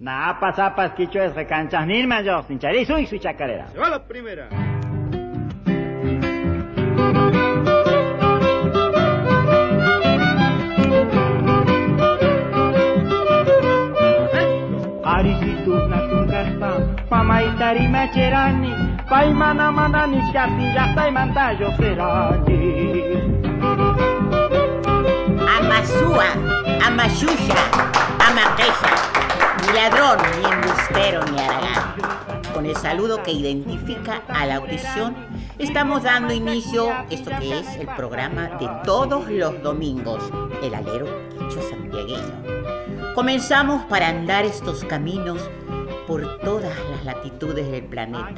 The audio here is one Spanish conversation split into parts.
Napa, zapas, quicho es recanchas, ni mayor, sin charizo y su chacarera. Se va la primera. Pamaitari macherani, paimana mana nishkati, yasta imantayo serani. Amasúa, Amashusha, Amaqueja, ni ladrón, ni embustero, ni aragán. Con el saludo que identifica a la audición, estamos dando inicio a esto que es el programa de todos los domingos, el alero quicho santiagueño. Comenzamos para andar estos caminos por todas las latitudes del planeta.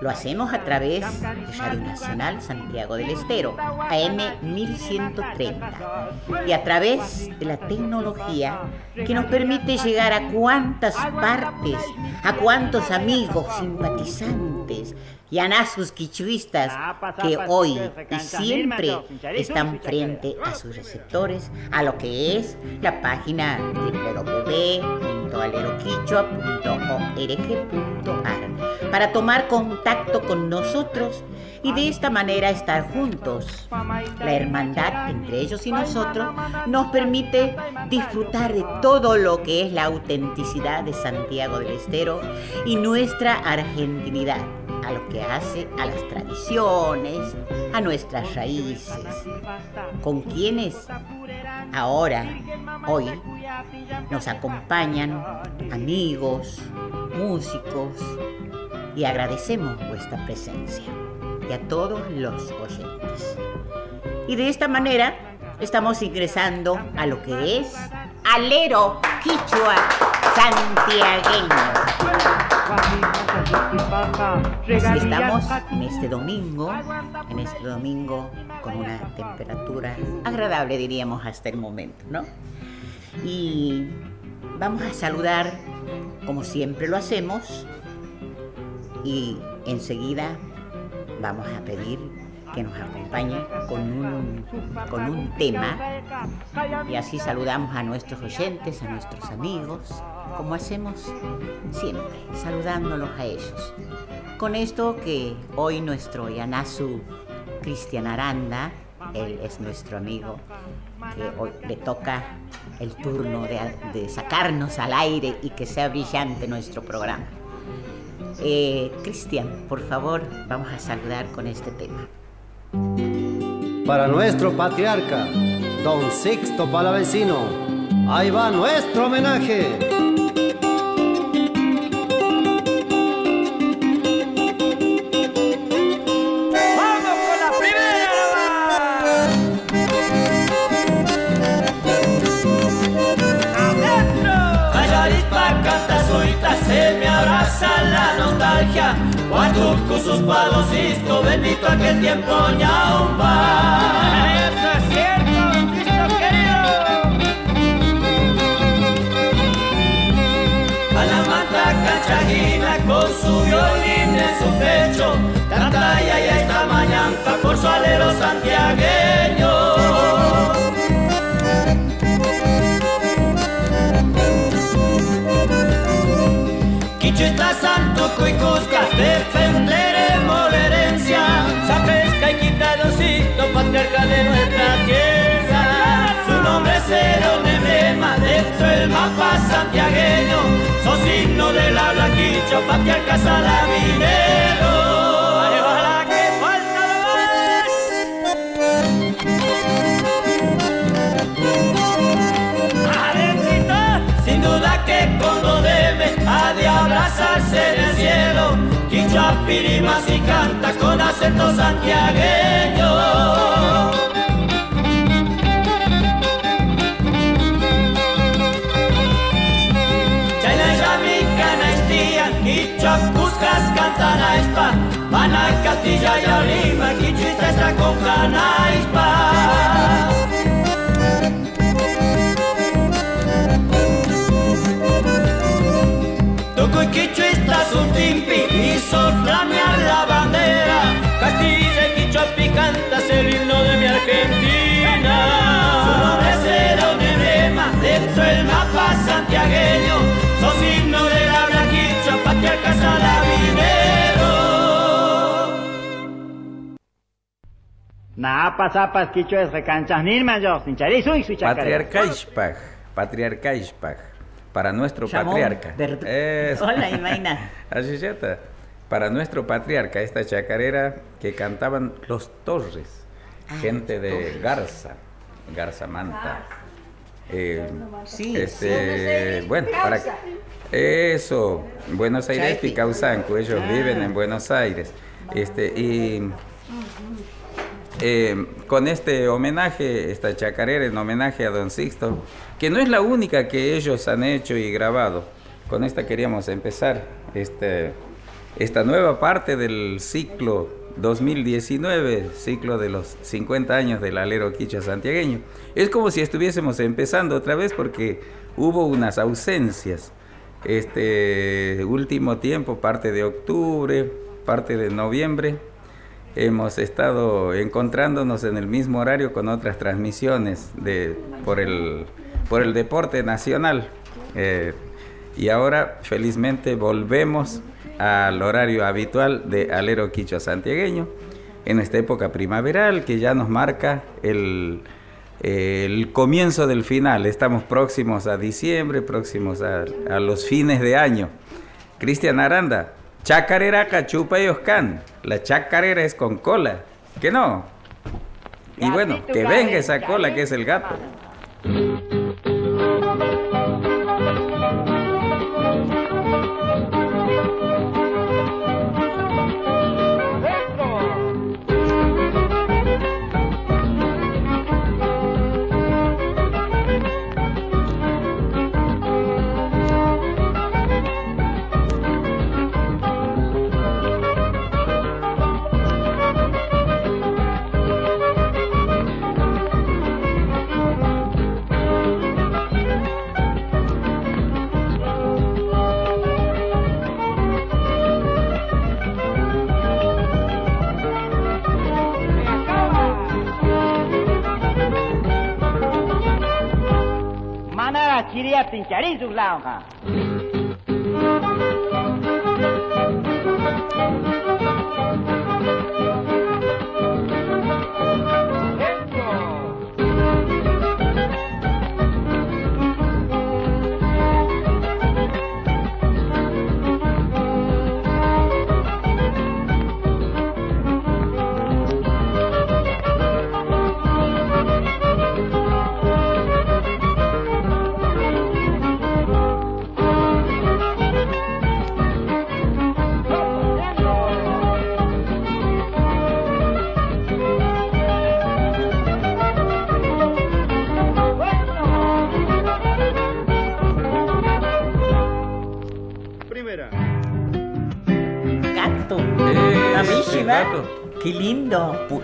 Lo hacemos a través de Radio Nacional Santiago del Estero, AM 1130, y a través de la tecnología que nos permite llegar a cuantas partes, a cuantos amigos, simpatizantes y anasus quichuistas que hoy y siempre están frente a sus receptores, a lo que es la página www.aleroquichua.org.ar para tomar contacto con nosotros y de esta manera estar juntos. La hermandad entre ellos y nosotros nos permite disfrutar de todo lo que es la autenticidad de Santiago del Estero y nuestra argentinidad a lo que hace a las tradiciones, a nuestras raíces. ¿Con quienes Ahora, hoy, nos acompañan amigos, músicos y agradecemos vuestra presencia y a todos los oyentes. Y de esta manera estamos ingresando a lo que es Alero Quichua Santiagueño. Estamos en este domingo, en este domingo con una temperatura agradable diríamos hasta el momento, ¿no? Y vamos a saludar como siempre lo hacemos y enseguida vamos a pedir que nos acompañe con un, con un tema y así saludamos a nuestros oyentes, a nuestros amigos, como hacemos siempre, saludándolos a ellos. Con esto que hoy nuestro Yanasu Cristian Aranda, él es nuestro amigo, que hoy le toca el turno de, de sacarnos al aire y que sea brillante nuestro programa. Eh, Cristian, por favor, vamos a saludar con este tema. Para nuestro patriarca, don Sixto Palavecino, ahí va nuestro homenaje. Abraza la nostalgia. Guatuco sus palos, Cristo bendito aquel tiempo ñaumba. ¡Eso es cierto, Cristo querido! A la cachajina con su violín en su pecho, canta ya ya esta mañana por su alero santiagueño. Santo cuicusca, defenderemos la herencia. Sapesca y quitadosito, patriarca de nuestra tierra. Su nombre será un emblema dentro del mapa santiagueño. Son signo del habla quicho, patriarca salamidero. Abrazarse en el cielo. Quichua pirimas y canta con acento santiagueño. Quichua cuscas cantan a ispa. Van a Castilla y a Lima, quichuita está con cana haz un timpi y soflamear la bandera. Castilla y Quichopi cantas el himno de mi Argentina. Su nombre será un emblema dentro del mapa santiagueño. Sos himno de la blanquicha, patriarca salavinero. Napas, apas, quicho es recanchas, nirma yo, sincharí, suy, suy, Patriarca Ispaj, patriarca Ispaj para nuestro Chamón, patriarca. Hola, Imaina. Así. Para nuestro patriarca, esta chacarera que cantaban los Torres, Ah, gente de Garza, Garza Manta. Eh, Sí, este, bueno, para eso, Buenos Aires, Chaipi. Picausanco, ellos Ah. viven en Buenos Aires. Este, y eh, con este homenaje, esta chacarera en homenaje a Don Sixto, que no es la única que ellos han hecho y grabado. Con esta queríamos empezar este, esta nueva parte del ciclo 2019, ciclo de los 50 años del alero quicha santiagueño. Es como si estuviésemos empezando otra vez porque hubo unas ausencias. Este último tiempo, parte de octubre, parte de noviembre, hemos estado encontrándonos en el mismo horario con otras transmisiones de, por, el, por el deporte nacional. Eh, y ahora, felizmente, volvemos al horario habitual de Alero Quicho Santiagueño, en esta época primaveral que ya nos marca el, el comienzo del final. Estamos próximos a diciembre, próximos a, a los fines de año. Cristian Aranda, chacarera cachupa y oscan. La chacarera es con cola. ¿Que no? Y bueno, que venga esa cola que es el gato.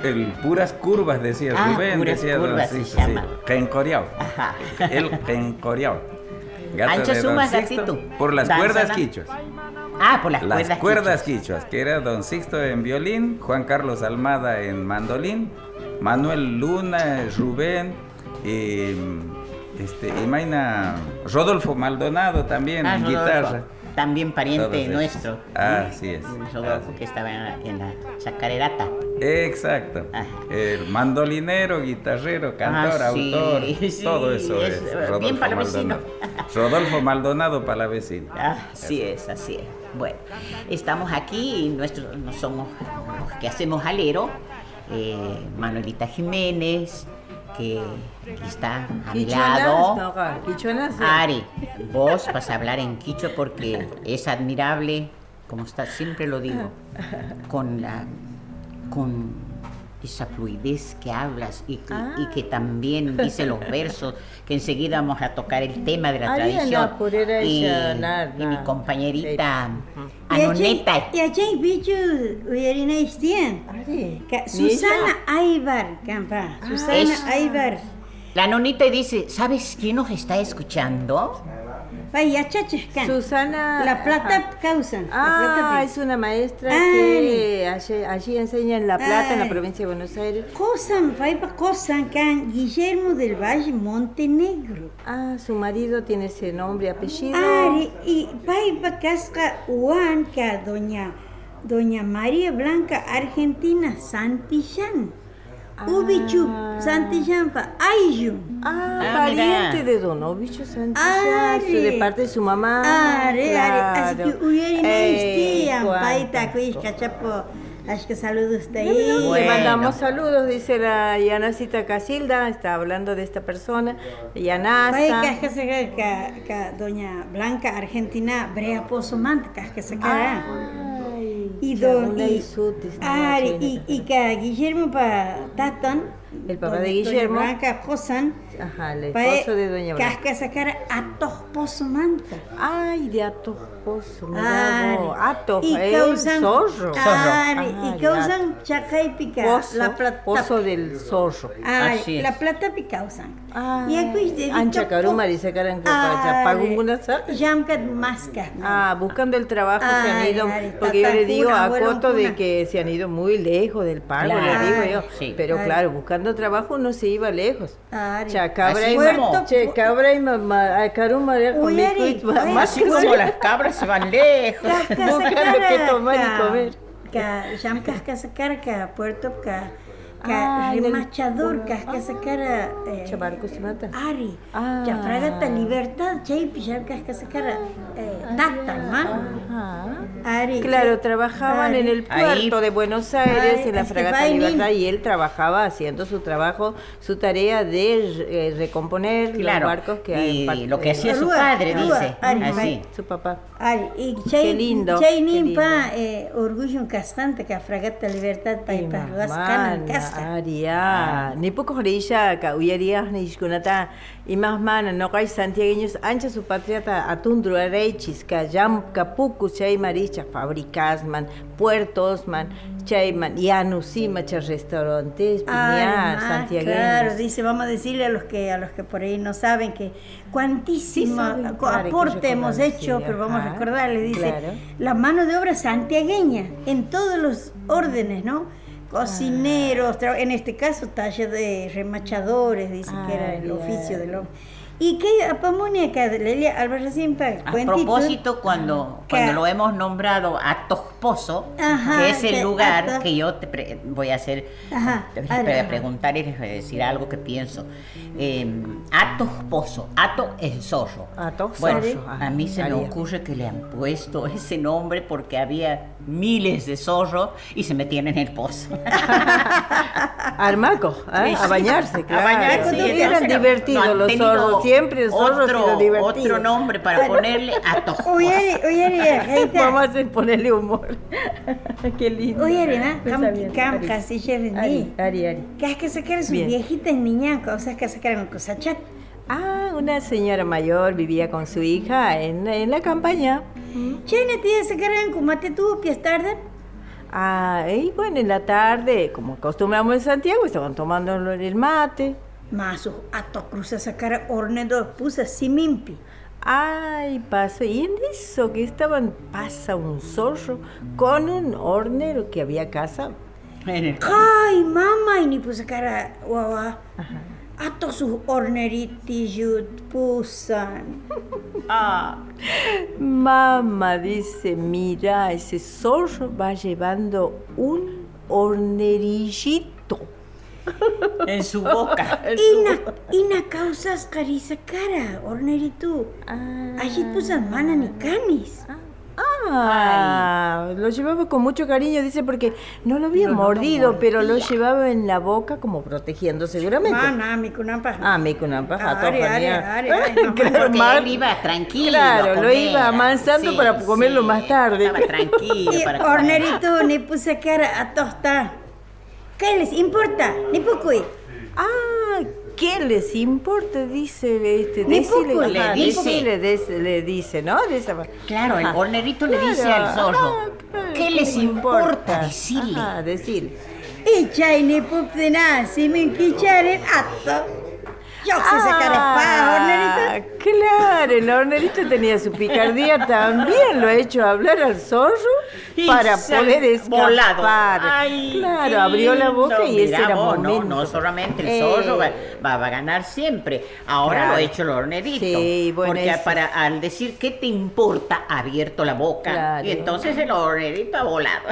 El puras curvas decía Ah, Rubén, puras decía don curvas se Sixto, sí. llama. Ajá. El gencoreado. Gato Ancha de don suma, Sixto, gatito. Por las cuerdas quichuas. Ah, por las, Las cuerdas. cuerdas quichas. quichuas, que era don Sixto en violín, Juan Carlos Almada en mandolín, Manuel Luna, Rubén, y, este, y Maina Rodolfo Maldonado también Ah, en Rodolfo, guitarra. También pariente nuestro. Así es. Rodolfo, que estaba en la, en la chacarerata. Exacto. Ah. El mandolinero, guitarrero, cantor, Ah, sí, autor, sí, todo eso es, es, eh, bien Rodolfo palavecino. Maldonado. Rodolfo Maldonado Palavecino. Ah, Así es, así es. Bueno, estamos aquí y nuestro, no somos los que hacemos alero. eh, Manuelita Jiménez, que aquí está a mi lado. Ari, vos vas a hablar en quichua porque es admirable, como está, siempre lo digo, con la con esa fluidez que hablas y que, y que también dice los versos, que enseguida vamos a tocar el tema de la tradición. Y, y mi compañerita Anoneta. Ari, Ka- ni Susana Aybar, campa. Susana Aybar. La nonita dice, ¿sabes quién nos está escuchando? Susana. La plata causan. la plata Ah, es una maestra Ah, que allí, allí enseña en La Plata, en la provincia de Buenos Aires. Cosan, cosan can Guillermo del Valle Montenegro. Ah, su marido tiene ese nombre apellido. Ari, y paipa casca uan ka doña, doña María Blanca Argentina Santillán. Ubichu, Santillanta, Ayun. Ah, Ah, pariente mira. de Don Obicho Santillán, Are. de parte de su mamá. Are, are, así claro. que existían, cuántas paita, cuis, cachapo, así que saludos de Le ahí. Bueno. mandamos saludos, dice la Yanacita Casilda, está hablando de esta persona, Yanasa. ca, ca, doña Blanca Argentina, Brea Pozo Manta, casca sacar. Ay, Y don, y, chena, y, y ca Guillermo pa Tatan, El papá de Guillermo. Doña Blanca Posan, Ajá, el esposo de Doña Blanca. casca sacar a Toj Pozo Manta. Ay, de Atos Pozo, Ari, mira vos, Atos, y el causan, zorro. Ari, Ah, y ya. causan chacay pica, Pozo, la plata. pozo del zorro. Ari, Así es. la plata picausan. Ay, Y aquí de ancha caruma, dice sa- Yamkat maska. Ah, buscando el trabajo se han ido, ay, porque yo le digo a Coto de que se han ido muy lejos del pago, Claro, le digo yo. sí. Pero Ay. claro, buscando trabajo no se iba lejos. Ari. Cha, cabra Así y ma- che, cabra y mamá, caruma, con mi Uy, Ari, ma- más que como las cabras se van lejos. buscando qué tomar y comer. Ka jam kas sacar ka puerto ka Ah, en remachador kas ka sacar eh, Chabarco se mata. Ari, Ah. ya fragata libertad, chay pijam kas ka sacar eh, tata, man. Ari. Claro, trabajaban Ari. en el Ahí. puerto de Buenos Aires, Ay, en la es que fragata Libertad, y él trabajaba haciendo su trabajo, su tarea de eh, recomponer Claro. los barcos que hay. y en lo que hacía su padre, rúa, dice. Ari, Así. Su papá. Ari, y chay, Qué lindo, chay nimpa eh, orgullo castante ka fragata libertad pa Ay, pa Aria, ni poco horilla, ka uyaria ni ishkunata, y más mana, no hay santiagueños, ancha su patriata, atundru arechis, ka yam, kapuku, chay maricha, fábricas, man, puertos, man, chay, man, yanusima, chay restaurantes, ma, santiagueños. Claro, dice, vamos a decirle a los que a los que por ahí no saben que cuantísimo Sí claro, aporte hemos hecho, pero vamos a ajá, recordarle, dice, claro. la mano de obra santiagueña en todos los órdenes, ¿no? Cocineros, tra- en este caso taller de remachadores, dice que era el oficio del hombre. Y que apamonia acá, Lelia Álvarez Simpa, A propósito, cuando, Que- cuando lo hemos nombrado a Tosposo, Ajá, que es el que lugar que yo te pre- voy a hacer, Ajá, te voy a preguntar y les voy a decir algo que pienso. Eh, Atos Pozo, Ato es zorro. Atos bueno, zorro, a mí se me ocurre que le han puesto ese nombre porque había miles de zorros y se metían en el pozo. Armaco, ¿eh? Sí, a bañarse, claro. bañarse, Sí, entonces eran no- divertidos no han los zorros, siempre el zorro otro, divertido. otro nombre para ponerle Atos Pozo. Oye, oye, Reita. Vamos a hacer ponerle humor. Qué lindo. Oye, Arena, Está cam, Ari. Ari, Ari. Que hay que sacar sus Bien. viejitas niñas, cosas que sacaron cosas chat. Ah, una señora mayor vivía con su hija en, en la campaña. China tía sacaron como te tuvo pies tarde. Ah, y bueno, en la tarde, como acostumbramos en Santiago, estaban tomando el mate. Más ato cruza sacar hornedo pusa simimpi. Ay, pasa, y en eso que estaban, pasa un zorro con un hornero que había casa. Mamá, y ni pusa cara guau. Ato sus horneritis yut pusan. Ah, Mamá dice, mira, ese zorro va llevando un hornerillito. en su boca. Ina, ina causas carisa cara, horneritu. Allí pusan mana ni canis. Ah, lo llevaba con mucho cariño, dice, porque no lo había mordido, pero lo llevaba en la boca como protegiendo seguramente. Mana, mi. Ah, me con una paja, Ari, toja, ari, mía. ari, ay, mamá. Claro, Porque mar- él iba tranquilo. Claro, lo iba amansando para comerlo más tarde. Estaba tranquilo para comer. hornerito ni puse cara a tosta. ¿Qué les importa? Ni poco. Ah, ¿qué les importa? Dice, este, Ni decile, poco, le dice. decile, des- le dice, ¿no? De esa- Claro, el hornerito le dice Claro, al zorro. ajá, claro, ¿Qué les importa decirle? Ajá, decirle. Y chay ni pup de nada, si me quicharen ato. Yo sé sacar espada, hornerito. Claro, el hornerito tenía su picardía también, lo ha hecho hablar al zorro Y para poder escapar. volado. Ay, claro, abrió la boca y ese era vos, momento. No, no solamente el Eh, zorro va, va- va a ganar siempre. Ahora Claro. lo ha hecho el hornerito. Sí, bueno, Porque eso. para, al decir qué te importa, ha abierto la boca. Claro. Y entonces el hornerito ha volado.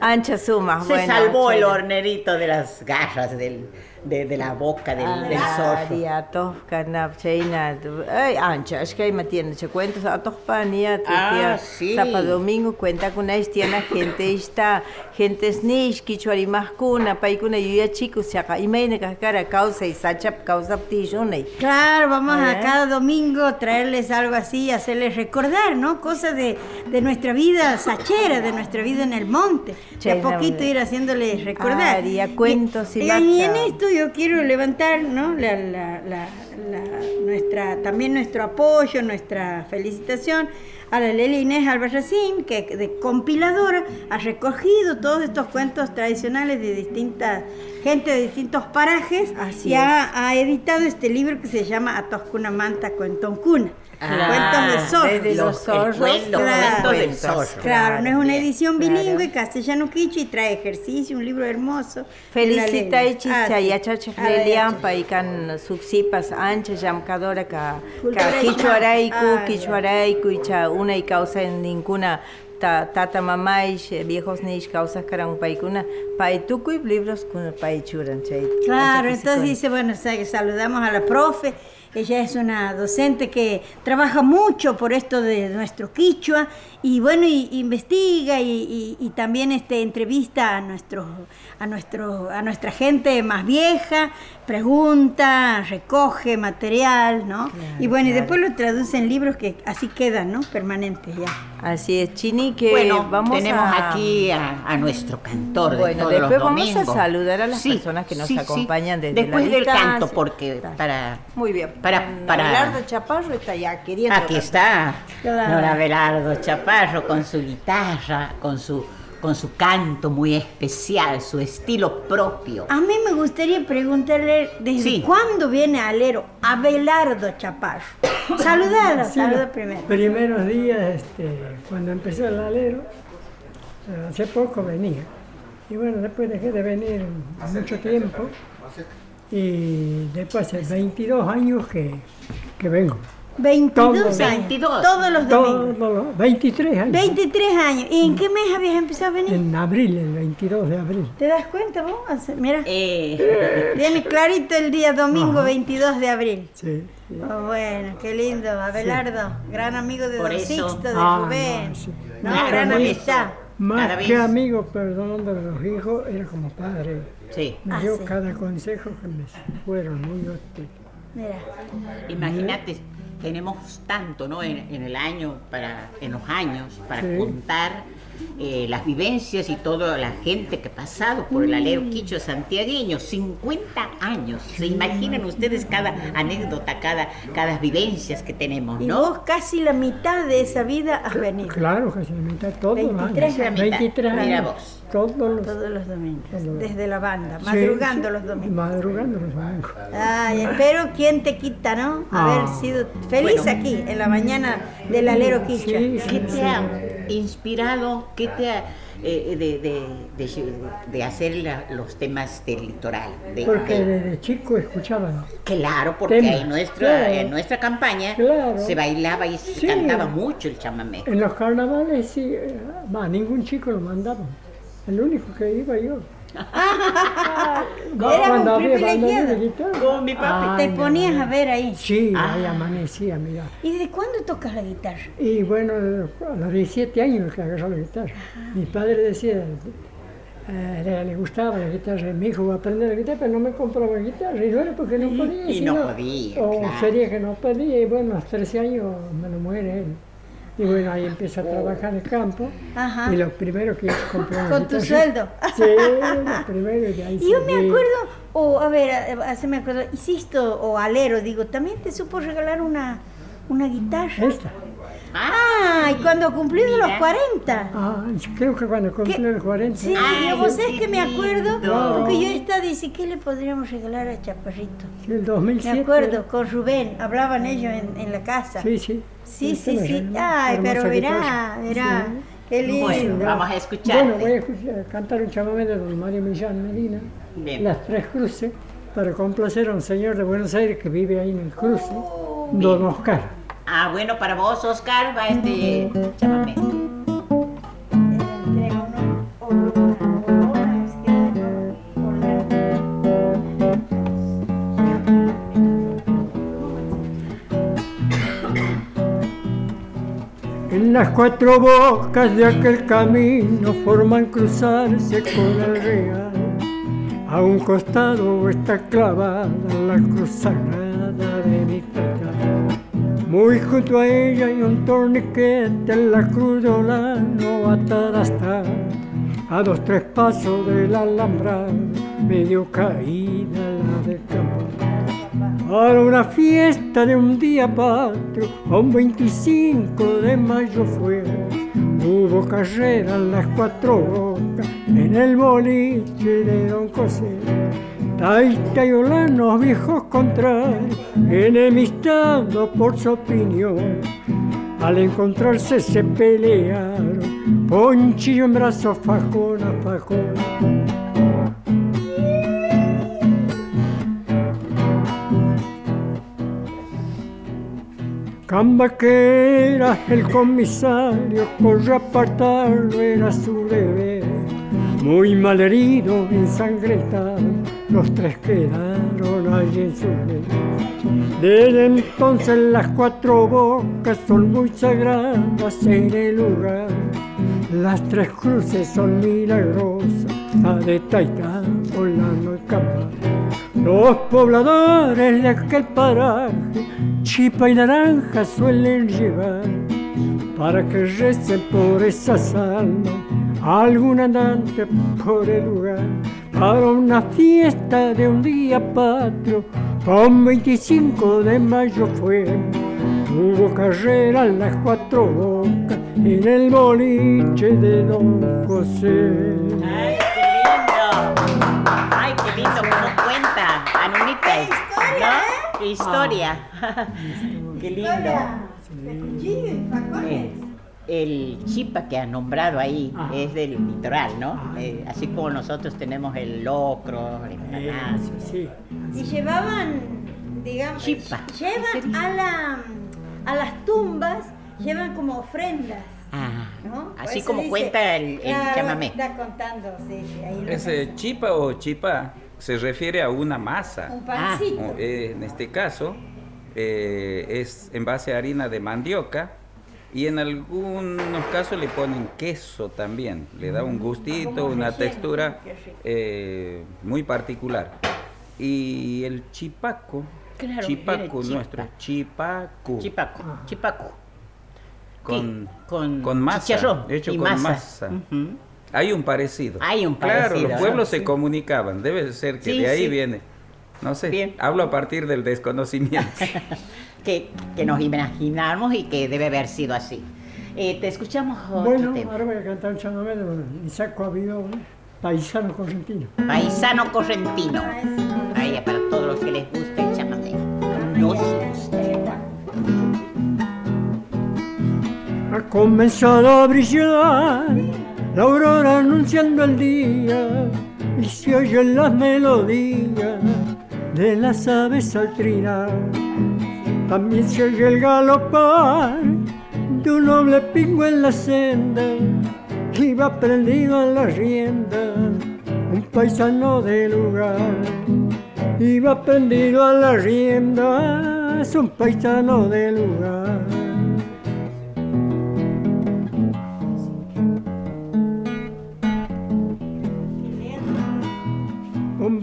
Ancha suma, Se bueno. salvó el hornerito de las garras del, de, de la boca del, del zorro. Maria Toscana, China, ay, ancha, es que hay matiendo, se cuenta a Tospania, Ah, sí. Sapa Domingo, cuenta con una tiene gente está, gente snish, kichuari mascuna, paikuna yuya chicos, se acá, y me cara causa y sacha causa ptijone. Claro, vamos ¿Eh? a cada domingo traerles algo así, hacerles recordar, ¿no? Cosas de, de nuestra vida sachera, de nuestra vida en el monte. De a poquito ir haciéndoles recordar. y a cuentos y y, y en esto yo quiero levantar, ¿no? La, la- la- la- nuestra, también nuestro apoyo, nuestra felicitación a la Leli Inés Albarracín, que de compiladora ha recogido todos estos cuentos tradicionales de distintas gente de distintos parajes Así y ha, ha editado este libro que se llama Atoscuna Manta Cuentoncuna. cuentos de zorros. desde los zorros, cuentos, claro. cuentos del zorro. Claro, no es una edición claro. bilingüe, castellano quiche y trae ejercicio, un libro hermoso. Felicita y Ah, chicha y achacha A ver, lelian paikan suksipas ancha llamkadora ka y kichuaraiku cha- ah, kichuaraiku y cha una y causa en ninguna ta, tata mamais viejos nish causas karan paikuna paituku y libros kun paichuran chay Claro, entonces dice, bueno, sa- saludamos a la profe. Ella es una docente que trabaja mucho por esto de nuestro quichua y bueno, y, investiga y, también este, entrevista a nuestro, a nuestro, a nuestra gente más vieja, pregunta, recoge material, ¿no? y bueno, y después lo traduce en libros que así quedan, ¿no? Permanentes ya. así es chini que Bueno, vamos tenemos a aquí a, a nuestro cantor de Bueno, todos después los vamos a saludar a las personas que nos acompañan desde Después la del distancia. canto, porque para... muy bien Para- para- Abelardo Chaparro está ya queriendo Aquí está. Don Abelardo Chaparro con su guitarra, con su, con su canto muy especial, su estilo propio. A mí me gustaría preguntarle desde Sí. cuándo viene Alero Abelardo Chaparro. Saludalo, Sí, saluda primero. Primeros días, este, cuando empezó el alero, hace poco venía. Y bueno, después dejé de venir mucho tiempo. Y después hace 22 años que, que vengo. 22 Todos. años. 22. Todos los domingos. Todos los- 23 años. 23 años. ¿Y en qué mes habías empezado a venir? En abril, el 22 de abril. ¿Te das cuenta vos? Mira, Eh, viene clarito el día domingo Ajá. 22 de abril. Sí. sí. Oh, bueno, qué lindo. Abelardo, gran amigo de Por Don eso. Sixto, de Ah, Rubén. no, sí. No, gran amistad. Más Cada que amigo, perdón, de los hijos, era como padre. sí. Me Ah, dio sí. cada consejo que me fueron muy útiles. Mira. Imagínate, tenemos tanto, ¿no? En, en el año, para, en los años, para Sí. contar eh, las vivencias y toda la gente que ha pasado por el alero quicho santiagueño, 50 años. ¿Se imaginan ustedes cada anécdota, cada, cada vivencias que tenemos, no? casi la mitad de esa vida has venido. Claro se me mitad todos los 23 años. la mitad. 23 años. Mira vos. Todos los Todos los domingos. Todos Desde la banda. Madrugando sí, los domingos. Madrugando los domingos. Ay, pero quién te quita, ¿no? Ah. Haber sido feliz Bueno. aquí, en la mañana del alero quichua. Sí, ¿Qué te sí. ha inspirado? ¿Qué te ha eh, de, de, de- de hacer la- los temas del litoral? De- Porque de- desde chico escuchaba. Claro, porque Temas, en nuestra, claro. en nuestra campaña Claro. se bailaba y se Sí. cantaba mucho el chamamé. En los carnavales sí, eh, va, ningún chico lo mandaba. El único que iba yo. Va, Era un cuando había privilegiado. de. Con mi papi. Te ponías a ver ahí. Sí, Ah. ahí amanecía, mira. ¿Y desde cuándo tocas la guitarra? Y bueno, a los 17 años que agarró la guitarra. Mi padre decía, eh, le, gustaba la guitarra, mi hijo va a aprender la guitarra, pero no me compraba guitarra. Y no era porque no podía. Y no podía, O claro. sería que no podía, y bueno, a los 13 años me lo muere él. Y bueno, ahí empecé a trabajar en el campo. Ajá. Y lo primero que hice compré una Con tu sueldo. Sí, lo primero y de ahí Y yo me acuerdo, o a ver, a- a- se me acuerdo, hiciste, o Alero, digo, también te supo regalar una, una guitarra. Esta. Ah, y cuando cumplieron los 40. Ah, creo que cuando cumplió los 40. Sí, Ay, y vos sabés que me acuerdo, lindo. porque yo estaba dice, ¿qué le podríamos regalar a Chaparrito? El 2007. Me acuerdo, con Rubén, hablaban ellos en, en la casa. Sí, sí. Sí, sí. Sí. Ay, pero mirá, Sí. qué lindo. Bueno, vamos a escucharte. Bueno, voy a escuchar- cantar un chamamé de don Mario Millán Medina, Bien. Las Tres Cruces, para complacer a un señor de Buenos Aires que vive ahí en el cruce, don Oscar. Ah, bueno, para vos, Oscar, va este chamamé. Las cuatro bocas de aquel camino forman cruzarse con el real. A un costado está clavada la cruz sagrada de mi pecado. Muy junto a ella hay un torniquete en la cruz de Olano atada está. A dos tres pasos del alambrado, medio caída la del. Para una fiesta de un día patrio, a un 25 de mayo fue. Hubo carrera en las cuatro bocas, en el boliche de Don José. Taita y Olano, viejos contrarios, enemistados por su opinión. Al encontrarse se pelearon, ponchillo en brazo, fajón a fajón. Cambaquera, el comisario, corre a era su deber. Muy mal herido, ensangrentado, los tres quedaron allí en su ley. Desde entonces las cuatro bocas son muy sagradas en el lugar. Las tres cruces son milagrosas, la de Taitá, Olano y Camba. Los pobladores de aquel paraje, chipa y naranja suelen llevar para que recen por esas almas algún andante por el lugar para una fiesta de un día patrio con 25 de mayo fue hubo carrera en las cuatro bocas en el boliche de Don José Ay, qué lindo. Ay, qué lindo como cuenta, Anunita. ¿No? Qué historia. qué lindo. Eh, El chipa que ha nombrado ahí Ajá. es del litoral, ¿no? Eh, así como nosotros tenemos el locro, el. Eso, sí. Y llevaban, digamos, Chipa. llevan a, la, a las tumbas, llevan como ofrendas. Ah, ¿no? Así como dice- cuenta el, el Claro, chamamé. Está contando, sí, ahí pasa. chipa o chipa se refiere a una masa. Un pancito. O, eh, en este caso eh, es en base a harina de mandioca y en algunos casos le ponen queso también, le da un gustito, Como una textura eh, muy particular. Y el chipaco, Claro, chipaco chipa. nuestro, chipaco, Chipaco, chipaco. con, con, con masa, hecho y con masa. Hay un parecido. Hay un Claro, parecido, los ¿no? pueblos se comunicaban, debe ser que Sí, de ahí sí. viene. No sé, Bien. hablo a partir del desconocimiento. que, que nos imaginamos y que debe haber sido así. Eh, te escuchamos otro Bueno, tema. ahora voy a cantar un chamamé de Isaac Coavidó, paisano correntino. Paisano correntino. Ah. Ahí para todos los que les gusta el chamamé. Nos gusta. Ha comenzado a brillar la aurora anunciando el día y se oyen las melodías de las aves al trinar. También se oye el galopar de un noble pingo en la senda y va prendido a la rienda un paisano del lugar. Iba prendido a la rienda, es un paisano del lugar.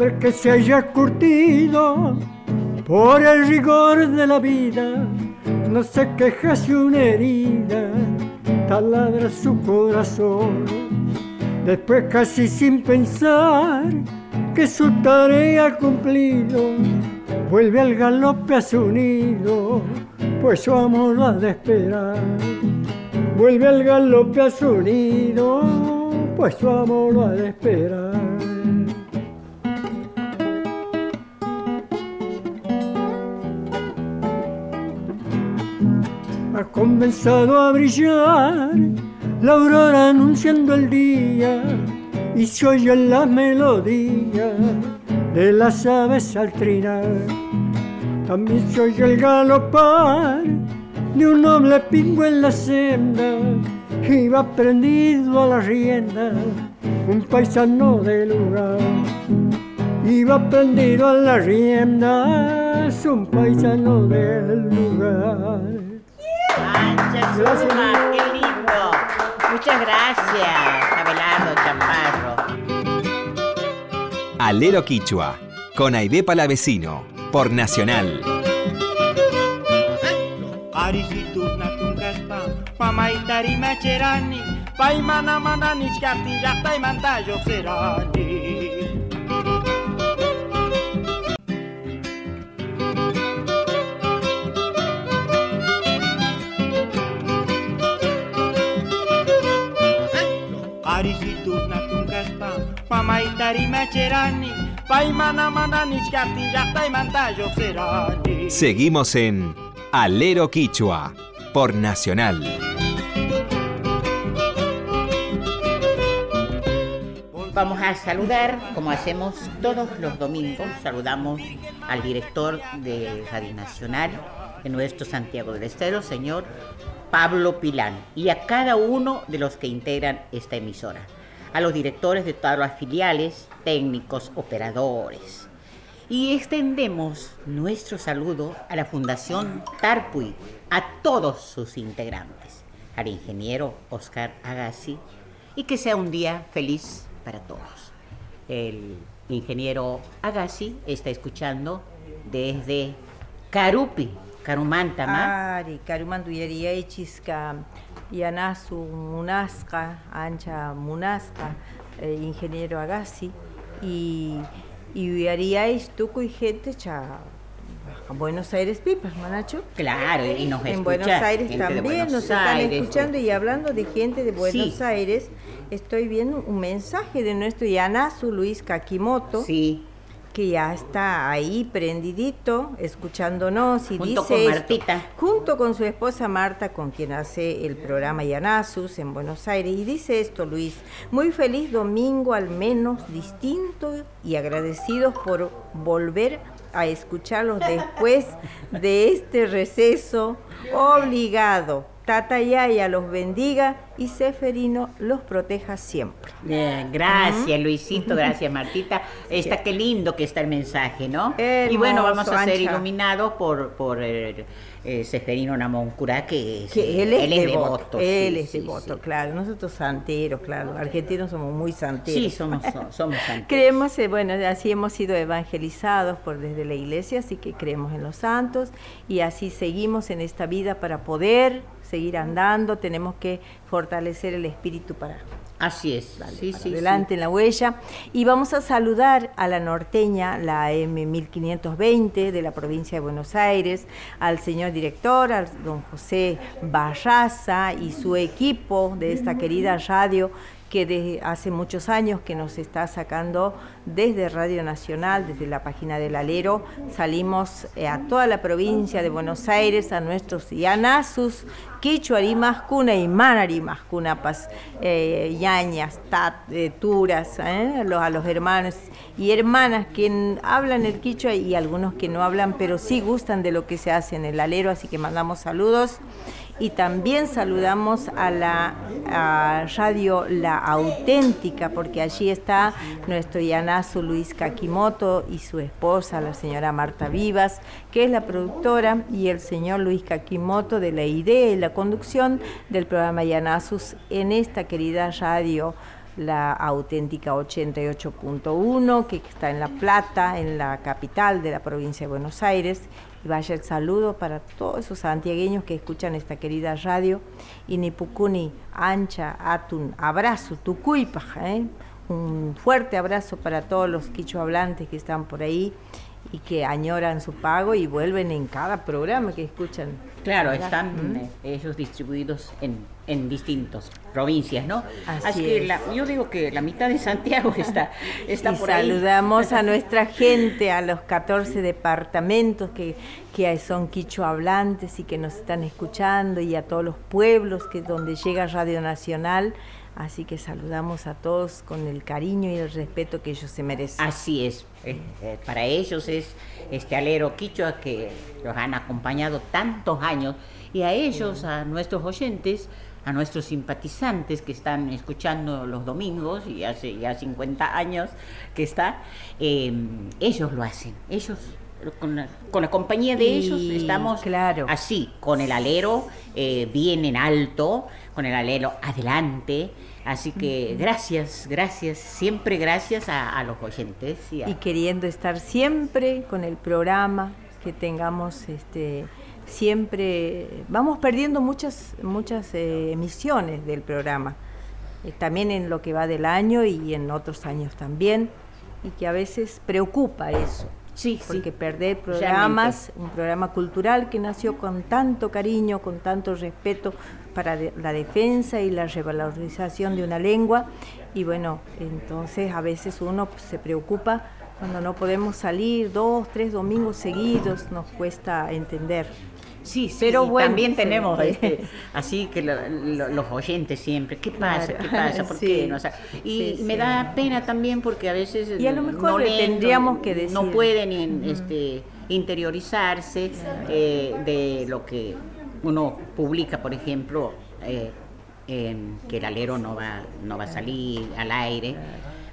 Hombre que se haya curtido por el rigor de la vida, no se queja si una herida taladra su corazón. Después casi sin pensar que su tarea ha cumplido, vuelve al galope a su nido, pues su amor lo ha de esperar. vuelve al galope a su nido, pues su amor lo ha de esperar. Comenzado a brillar la aurora anunciando el día y se oye la melodía de las aves al trinar. También se oye el galopar de un noble pingo en la senda, iba prendido a la rienda, un paisano del lugar. Iba prendido a la rienda, un paisano del lugar. Zuma, qué lindo. Muchas gracias, Abelardo Chaparro. Alero Quichua, con Aide Palavecino, por Nacional. Pamaitari macherani, paimana manani chkati yakta imantayo serani. Macherani. Seguimos en Alero Quichua, por Nacional. Vamos a saludar, como hacemos todos los domingos, saludamos al director de Radio Nacional de nuestro Santiago del Estero, señor Pablo Pilán, y a cada uno de los que integran esta emisora, a los directores de todas las filiales, técnicos, operadores. Y extendemos nuestro saludo a la Fundación Tarpui, a todos sus integrantes, al ingeniero Oscar Agassi, y que sea un día feliz para todos. El ingeniero Agassi está escuchando desde Carupi, Carumantama. Ari, Carumandu Yeriaichiska, Yanasu Munasca, Ancha Munasca, eh, ingeniero Agassi, y, y Yeriais Tuco y gente cha. Buenos Aires Pipas, Manacho. Claro, y nos En escucha Buenos Aires gente también Buenos nos están Aires, escuchando y hablando de gente de Buenos Sí. Aires, estoy viendo un mensaje de nuestro Yanasu Luis Kakimoto. Sí. Que ya está ahí prendidito, escuchándonos y Junto dice con esto, Martita. junto con su esposa Marta, con quien hace el programa Yanasus en Buenos Aires. Y dice esto, Luis, muy feliz domingo al menos distinto y agradecidos por volver a escucharlos después de este receso obligado. Tata Yaya los bendiga y Seferino los proteja siempre. Bien, gracias Luisito, gracias Martita. Está qué lindo que está el mensaje, ¿no? y bueno, vamos a ser Ancha. iluminados por, por el, eh, Seferino Namoncura, que, es, Que él es, devoto, devoto, Él sí, es sí, devoto, claro. Nosotros santeros, claro. Argentinos somos muy santeros. Sí, somos, somos santeros. Creemos, eh, bueno, así hemos sido evangelizados por desde la iglesia, así que creemos en los santos y así seguimos en esta vida para poder seguir andando. Tenemos que fortalecer el espíritu para Así es, sí, para sí, adelante en la huella. Y vamos a saludar a la norteña, la M1520 de la provincia de Buenos Aires, al señor director, al don José Barraza y su equipo de esta querida radio que desde hace muchos años que nos está sacando desde Radio Nacional, desde la página del Alero, salimos eh, a toda la provincia de Buenos Aires, a nuestros Yanasus, Quichuarimascuna y Manarimascunapas, eh, ñañas, tat, eh, turas, eh, los, a los hermanos y hermanas que hablan el quichua y algunos que no hablan, pero sí gustan de lo que se hace en el alero, así que mandamos saludos. Y también saludamos a la radio La Auténtica, porque allí está nuestro Yanazo Luis Kakimoto y su esposa, la señora Marta Vivas, que es la productora, y el señor Luis Kakimoto de la idea y la conducción del programa Yanazus en esta querida radio la auténtica 88.1, que está en La Plata, en la capital de la provincia de Buenos Aires. Y vaya el saludo para todos esos santiagueños que escuchan esta querida radio. Y Nipucuni, Ancha, Atun, abrazo, Tucuipa, ¿eh? un fuerte abrazo para todos los quichohablantes que están por ahí y que añoran su pago y vuelven en cada programa que escuchan Claro, están Mm. ellos distribuidos en, en distintas provincias, ¿no? Así que es. la- yo digo que la mitad de Santiago está, está y por ahí. saludamos a nuestra gente, a los 14 departamentos que, que son quicho hablantes y que nos están escuchando y a todos los pueblos que donde llega Radio Nacional. Así que saludamos a todos con el cariño y el respeto que ellos se merecen. Así es, eh, eh, para ellos es este alero quichua que los han acompañado tantos años y a ellos, a nuestros oyentes, a nuestros simpatizantes que están escuchando los domingos y hace ya 50 años que está, eh, ellos lo hacen, ellos con la, con la compañía de ellos Y, estamos claro. así, con el alero eh, bien en alto, con el alero adelante. Así que gracias, gracias, siempre gracias a, a los oyentes. y a- y queriendo estar siempre con el programa, que tengamos este siempre vamos perdiendo muchas muchas eh, emisiones del programa, eh, también en lo que va del año y en otros años también, y que a veces preocupa eso. Sí, porque perder programas, un programa cultural que nació con tanto cariño, con tanto respeto para de- la defensa y la revalorización de una lengua, y bueno, entonces a veces uno se preocupa cuando no podemos salir dos, tres domingos seguidos, nos cuesta entender. Sí, sí, pero bueno, también tenemos este, así que lo- lo- los oyentes siempre, ¿qué pasa? ¿Qué Claro, pasa? ¿Por sí. qué? no? O sea, y me da pena también porque a veces Y a lo mejor no le leen, tendríamos no- que decir. no pueden en- este, interiorizarse eh, de lo que uno publica, por ejemplo, eh, en que el alero no va, no va a salir al aire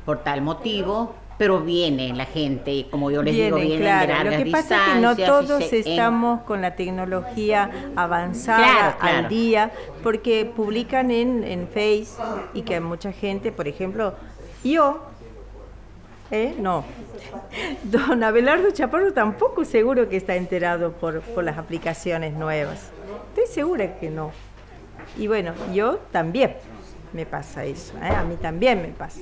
por tal motivo. Pero viene la gente, y como yo les digo, de claro. largas Lo que pasa es que no todos en- estamos con la tecnología avanzada Claro, claro. al día, porque publican en, en Face y que mucha gente, por ejemplo, yo, ¿eh? No. Don Abelardo Chaparro tampoco seguro que está enterado por, por las aplicaciones nuevas. Estoy segura que no. Y bueno, yo también me pasa eso, ¿eh? a mí también me pasa.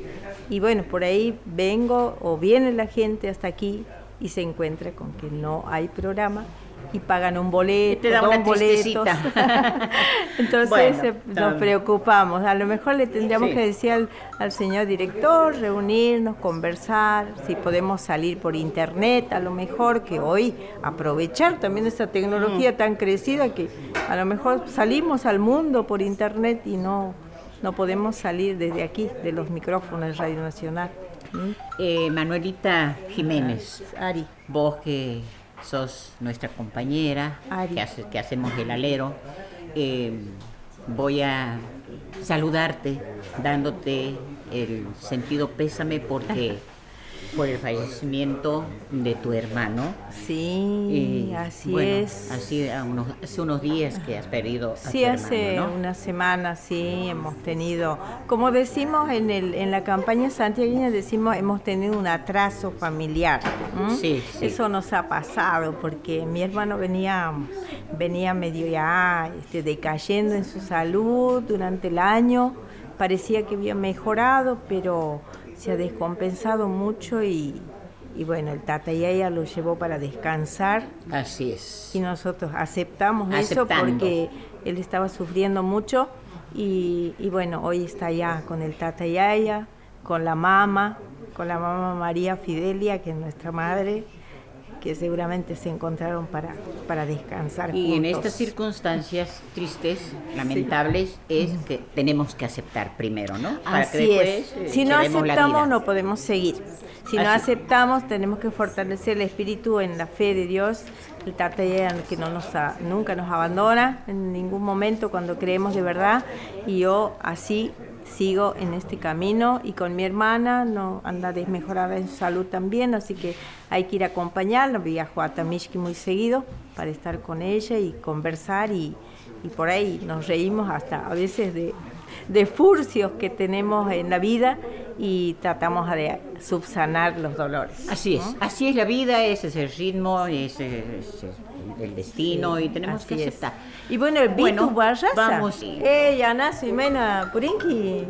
Y bueno, por ahí vengo o viene la gente hasta aquí y se encuentra con que no hay programa y pagan un boleto, Te da dos una boletos. tristecita. Entonces Bueno, eh, nos preocupamos. A lo mejor le tendríamos Sí. que decir al, al señor director, reunirnos, conversar, si podemos salir por internet, a lo mejor que hoy aprovechar también esta tecnología Mm. tan crecida que a lo mejor salimos al mundo por internet y no, no podemos salir desde aquí, de los micrófonos de Radio Nacional. ¿Mm? Eh, Manuelita Jiménez, Ari. vos que sos nuestra compañera, Ari. que, hace- que hacemos el alero, eh, voy a saludarte dándote el sentido pésame porque por el fallecimiento de tu hermano. Sí, así bueno, es. Así unos- hace unos días que has perdido a Sí, tu hace hermano, ¿no? una semana, sí, hemos tenido, como decimos en, el, en la campaña santiagueña, decimos, hemos tenido un atraso familiar. Sí, sí. Eso nos ha pasado porque mi hermano venía, venía medio ya este, decayendo en su salud durante el año, parecía que había mejorado, pero se ha descompensado mucho y, y bueno, el Tata Yaya lo llevó para descansar Así es. y nosotros aceptamos Aceptando. eso porque él estaba sufriendo mucho y, y bueno, hoy está ya con el Tata Yaya, con la mamá, con la mamá María Fidelia, que es nuestra madre, que seguramente se encontraron para, para descansar. Y en juntos. estas circunstancias tristes, lamentables, es que tenemos que aceptar primero, ¿no? Así que después es. eh, Si no aceptamos, no podemos seguir. Si no Así. aceptamos, tenemos que fortalecer el espíritu en la fe de Dios, el Yaya, que no nos a- nunca nos abandona en ningún momento cuando creemos de verdad. Y yo así sigo en este camino y con mi hermana no anda desmejorada en su salud también, así que hay que ir a acompañarla. Viajo a Tamishki muy seguido para estar con ella y conversar y, y por ahí nos reímos hasta a veces de, de furcios que tenemos en la vida y tratamos de subsanar los dolores. Así es, así es la vida, ese es el ritmo, ese es el destino y tenemos que es. aceptar. Y bueno, el Bueno, vamos. Eh, Yanasu Imena Purinki.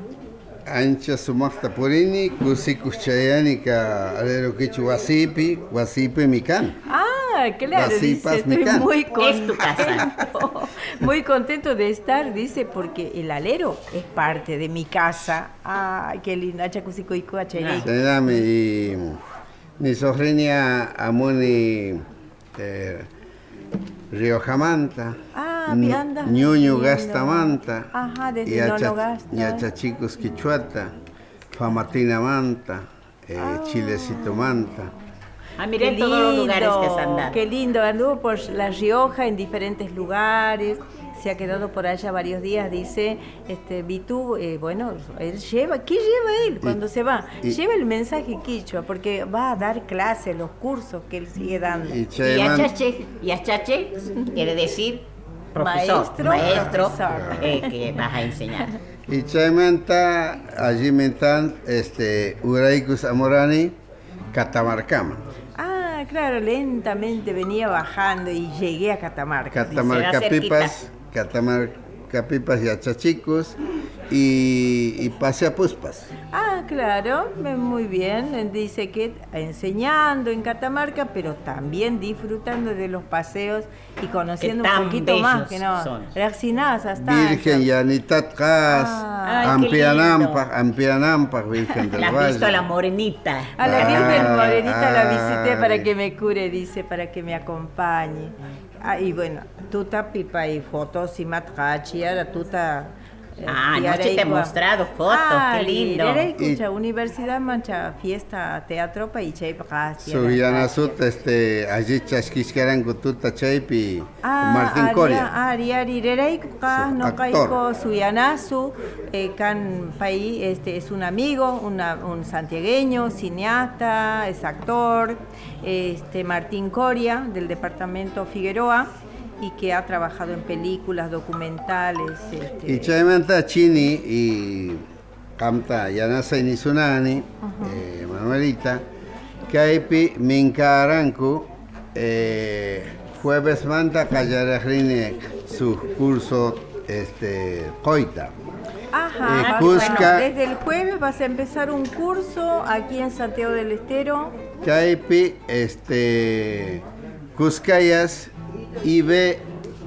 Ancha sumakta purini, kusikus chayani ka alero kichu wasipi, wasipi mikan. Ah, Ah, claro, Las dice, estoy muy Es tu casa. contento, muy contento de estar, dice, porque el alero es parte de mi casa. Ay, qué linda, y coachere. Dame, y mi sobrina Amoni eh, Riojamanta, Ah, anda. Ñuño lindo. Gastamanta, Ajá, desde y Acha- Gasta. y Achachicos Quichuata, Famatina Manta, eh, Chilecito Manta. Ah, miré todos los lugares que se han dado. Qué lindo, anduvo por La Rioja en diferentes lugares, se ha quedado por allá varios días, dice, este, Vitu, eh, bueno, él lleva, ¿qué lleva él cuando se va? y- lleva el mensaje quichua, porque va a dar clases, los cursos que él sigue dando. Y Y achache, y achache quiere decir profesor, Maestro, maestro, profesor. eh, que vas a enseñar. y Chaymanta, allí mentan, este, Uraikus Amorani, Catamarcama. Ah, claro, lentamente venía bajando y llegué a Catamarca. Catamarca. Pipas, Catamarca Pipas y Achachicos, y, y Pasea Puspas. Ah, claro, muy bien. Dice que enseñando en Catamarca, pero también disfrutando de los paseos y conociendo un poquito más que no. son. Virgen Yanitat Cas, Ay, qué Ampianampa, Ampianampa, Virgen del La has visto a la Valle. morenita. A la Virgen Ah, Morenita la visité para que me cure, dice, para que me acompañe. Ah, y bueno, tuta pipa y fotos y matkachi, ahora tuta. Eh, Ah, anoche te he mostrado fotos, qué lindo. Era escucha, Universidad Mancha, fiesta, teatro, pa y chay pakachi, era Suyanasut, este, allí chasquiscaran Gututa Chaypi, Ah, Martín Coria. aria rireraica, Su no actor. caico suyanasu, eh, can paí, este es un amigo, una- un santiagueño, cineasta, es actor, este Martín Coria del departamento Figueroa y que ha trabajado en películas, documentales, este, Y Chaymanta Chini y Kamta Yanasa Inisunani, eh, Manuelita, Kaipi Minkaranku, eh, jueves manta Callarajrine su curso este, Coita. Ajá, Eh, vas- Cusca- bueno, desde el jueves vas a empezar un curso aquí en Santiago del Estero. Kaipi este, Cuscayas Ibe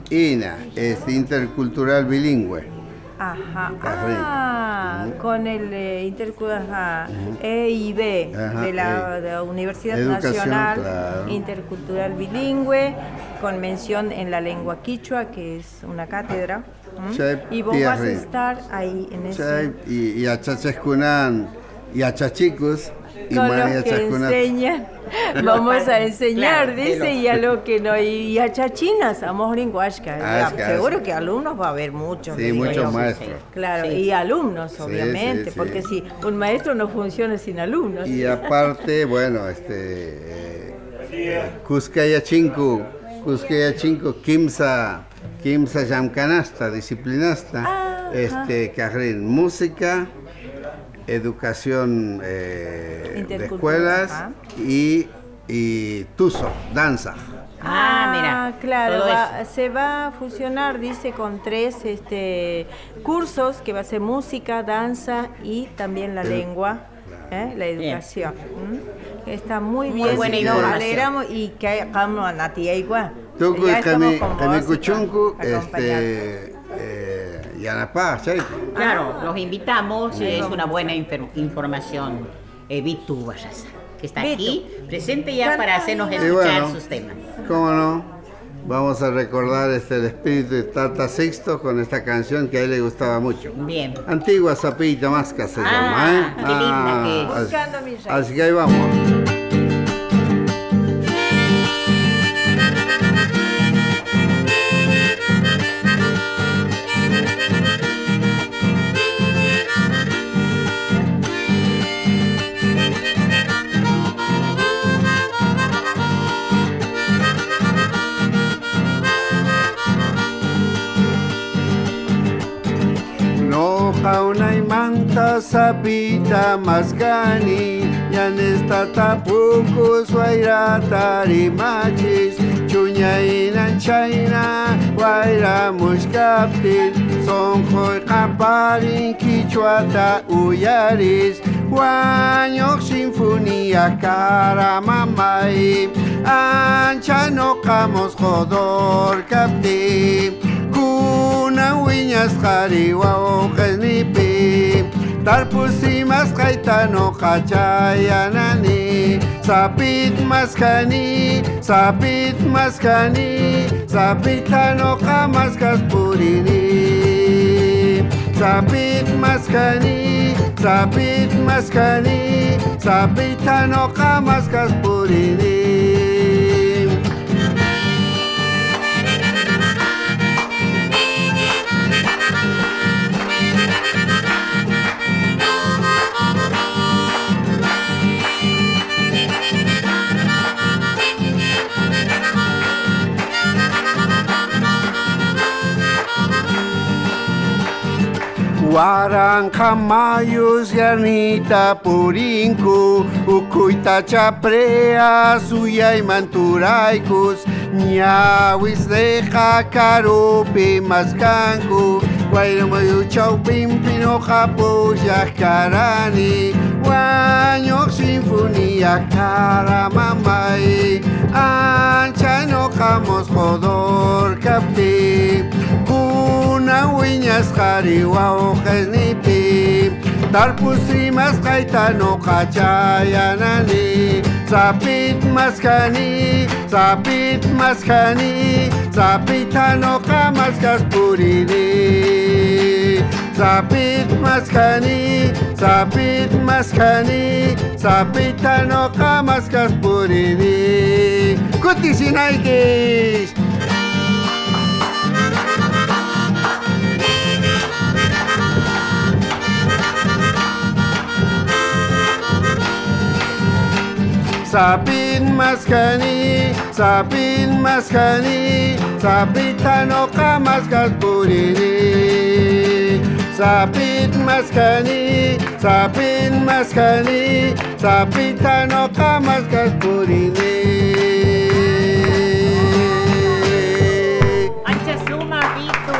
Ina, este, intercultural bilingüe. Ajá. Ah, con el eh, intercultural EIB Ajá, de la, eh. de la Universidad Educación, Nacional claro. Intercultural Bilingüe, con mención en la lengua quichua, que es una cátedra. Y vos vas a estar ahí en ese. Y, y achachescunan y achachicos y Con mani los que enseñan, vamos a enseñar, Claro, dice, y a lo que no, y a chachinas, a moringuashka. Ashka, Seguro que alumnos va a haber muchos. Sí, muchos yo. maestros. Claro, Sí. y alumnos, obviamente, sí, sí. porque si un maestro no funciona sin alumnos. Y aparte, bueno, este. Eh, Cuscaya Chinku, Cuscaya Chinku, Kimsa, Kimsa Yamkanasta, disciplinasta, Ah, este, Cajrín, música, educación eh, de escuelas y, y Tuso, danza. Ah, mira. claro, va- se va a fusionar, dice, con tres este, cursos, que va a ser música, danza y también la lengua, ¿eh? la educación. Está muy Muy bien, buena nos alegramos y que hagamos a Nati Ya estamos Kami con Kami vos, Kuchunku, acompañando. este. eh, Yanapá, Chay. Claro, los invitamos, es una buena infer- información. Eh, Vitu Guayasa, que está Vitu. aquí, presente ya para hacernos Y escuchar bueno, sus temas. ¿Cómo no? Vamos a recordar este, el espíritu de Tata Sixto con esta canción que a él le gustaba mucho. Bien. Antigua Zapita Masca se Ah, llama, ¿eh? qué linda que es. así- Buscando mis raíces. Así que ahí vamos. Manta sapita masgani Yanesta tapuku swairata machis Chuñainan chayna Sonjoy kaparin kichuata uyaris Wanyok sinfonía cara mamay ancha no kamos jodor kapti kuna wiñas jariwa ojes nipi tarpusimas kaitano kachayanani sapit maskani sapit maskani sapitano kamaskas purini. Sapit maskani sapit maskani sapitano kamaskas purini Warang kamayus yarnita purinku Ukuita chaprea suyay manturaikus Ñawis deja karupi maskanku Guayrumayu chaupin kapu karani Guanyok sinfonía karamamay Ancha no jodor Una uinaz jari hua hojez nipi. Tarpuzri mazkaitan okatxaian Zapit mazkani, zapit mazkani Zapitano oka mazkaz purini Zapit mazkani, zapit mazkani Zapitan oka mazkaz purini Kutizinaikiz! Sapin maskani, sapin maskani, sapitano kamaskas purini. Sapit maskani, sapin maskani, sapitano kamaskas purini. Ancha suma, Vitu.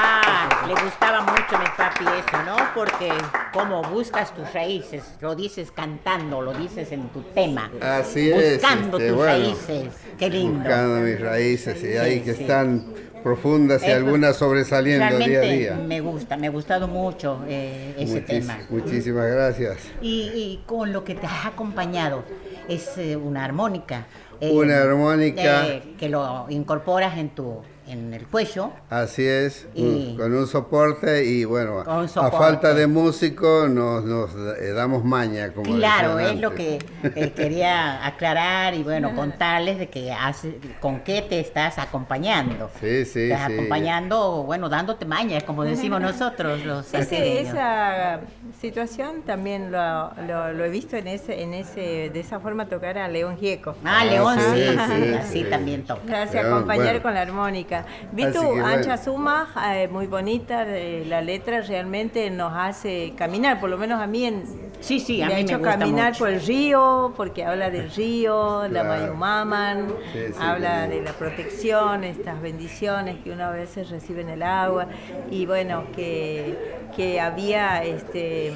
Ah, le gustaba mucho mi papi eso. Porque como buscas tus raíces, lo dices cantando, lo dices en tu tema. Así es. Buscando este, tus bueno, raíces. Qué lindo. Buscando mis raíces, y ahí que sí. están profundas y Eso algunas sobresaliendo día a día. me gusta, me ha gustado mucho eh, ese Muchis- tema. Muchísimas gracias. Y, y con lo que te ha acompañado es eh, una armónica. eh, Una armónica. que lo incorporas en tu en el cuello. Así es, Y- mm, con un soporte y bueno, a falta de músico nos, nos eh, damos maña, como Claro, es lo que eh, quería aclarar y bueno, contarles de que hace, con qué te estás acompañando. Sí, sí, estás sí. acompañando, bueno, dándote mañas, como decimos nosotros los salseños. esa situación también lo, lo- lo he visto en ese, en ese, de esa forma tocar a León Gieco. Ah, León, Ah, sí, sí, sí, sí, así sí. también toca. Gracias, León, acompañar bueno. con la armónica. Vitu, que bueno. Ancha Suma, eh, muy bonita, eh, la letra realmente nos hace caminar, por lo menos a mí en, Sí, sí, a me ha mí me hecho gusta caminar mucho. por el río, porque habla del río, la Claro. Mayumaman, Sí, sí, habla sí. de la protección, estas bendiciones que uno a veces recibe en el agua, y bueno, que, que había, este,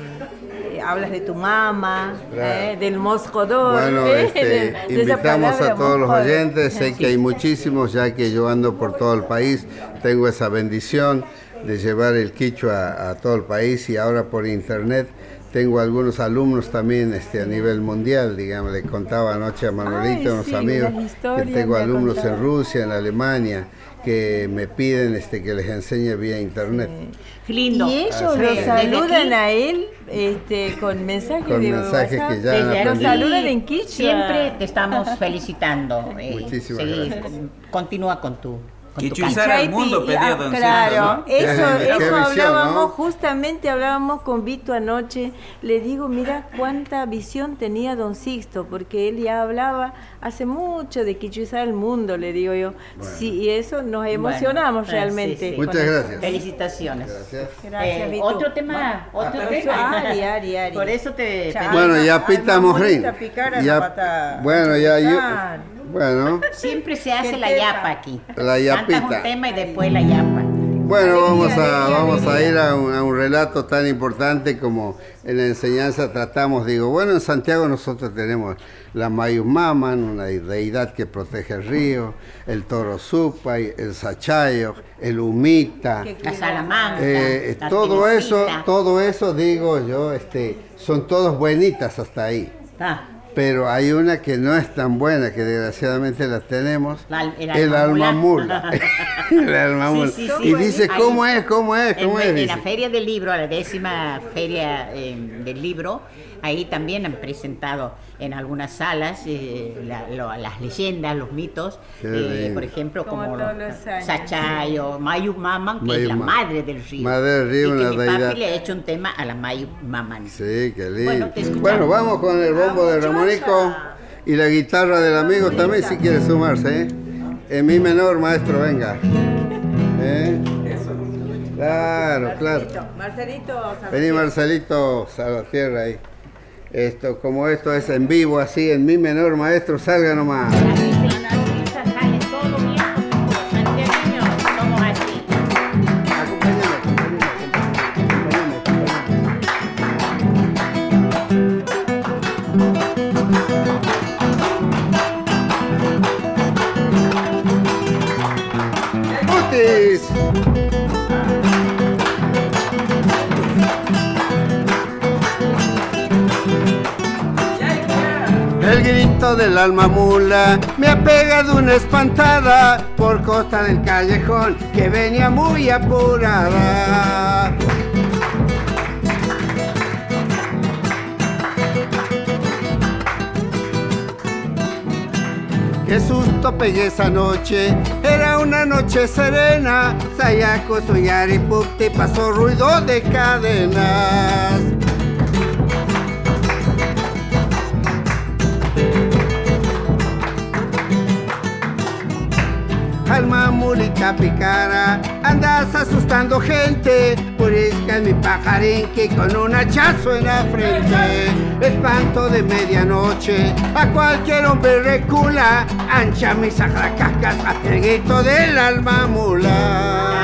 hablas de tu mamá, Claro. eh, del moscodor. Bueno, eh, de- este, de invitamos palabra a todos los oyentes, sé que hay muchísimos, ya que yo ando por todo el país, tengo esa bendición de llevar el quichua a, todo el país y ahora por internet tengo algunos alumnos también este, a nivel mundial, digamos, le contaba anoche a Manuelito, Ay, unos sí, amigos, que tengo alumnos en contado. Rusia, en Alemania, que me piden este, que les enseñe vía internet. Lindo. Y ellos Así lo es. saludan Desde a él este, con mensajes Con de mensajes WhatsApp. que ya han Lo aprendido. saludan en quichua. Siempre te estamos felicitando. eh, Muchísimas gracias. Continúa con tu, con tu al mundo pedía ah, Claro, eso, eso visión, hablábamos, ¿no? justamente hablábamos con Vito anoche. Le digo, mira cuánta visión tenía don Sixto, porque él ya hablaba hace mucho de quichuizar el mundo, le digo yo. Sí, y eso nos emocionamos Bueno, realmente. sí, sí. Muchas gracias. Felicitaciones. Gracias. Gracias, Eh, Vito. otro tema, otro tema. Ari, Ari, Ari. Por eso te Bueno, ya picara la Ya, bueno, ya yo. Bueno, siempre se hace ¿Qué la yapa aquí. La Cantas yapita. un tema y después la yapa. Bueno, vamos a, vamos a ir a un, a un relato tan importante como en la enseñanza tratamos, digo, bueno, en Santiago nosotros tenemos la Mayumaman, una deidad que protege el río, el toro supay, el sachayo, el humita, La salamanca. eh, la todo eso, todo eso digo yo, este, son todos buenitas hasta ahí. Ah, Pero hay una que no es tan buena, que desgraciadamente la tenemos. La- el el alma mula. el alma Sí, mula. sí, sí. Y dice, ¿cómo es? ¿Cómo es? en, ¿Cómo es? en la feria del libro, la décima feria eh, del libro, ahí también han presentado en algunas salas eh, la- lo- las leyendas, los mitos, eh, por ejemplo, Como como, los. Sachayo, Mayu Maman, que es la madre del río. Madre del río, y que una mi papi le ha hecho un tema a la Mayu Maman. Sí, qué lindo. Bueno, te. Bueno, vamos con el bombo de Ramonico y la guitarra del amigo también si quiere sumarse. ¿eh? En mi menor, maestro, venga. ¿Eh? Claro, claro. Marcelito, Vení Marcelito Salvatierra ahí. Esto, como esto es en vivo, así, en mi menor, maestro, salga nomás. Del alma mula me ha pegado una espantada por costa del callejón que venía muy apurada. Qué susto pegué esa noche, era una noche serena. Sayako Suyari Pukti pasó ruido de cadenas. Mulita picara, andas asustando gente. Purisca mi pajarinque con un hachazo en la frente. Espanto de medianoche, a cualquier hombre recula. Ancha mis ajracascas, el grito del alma mula.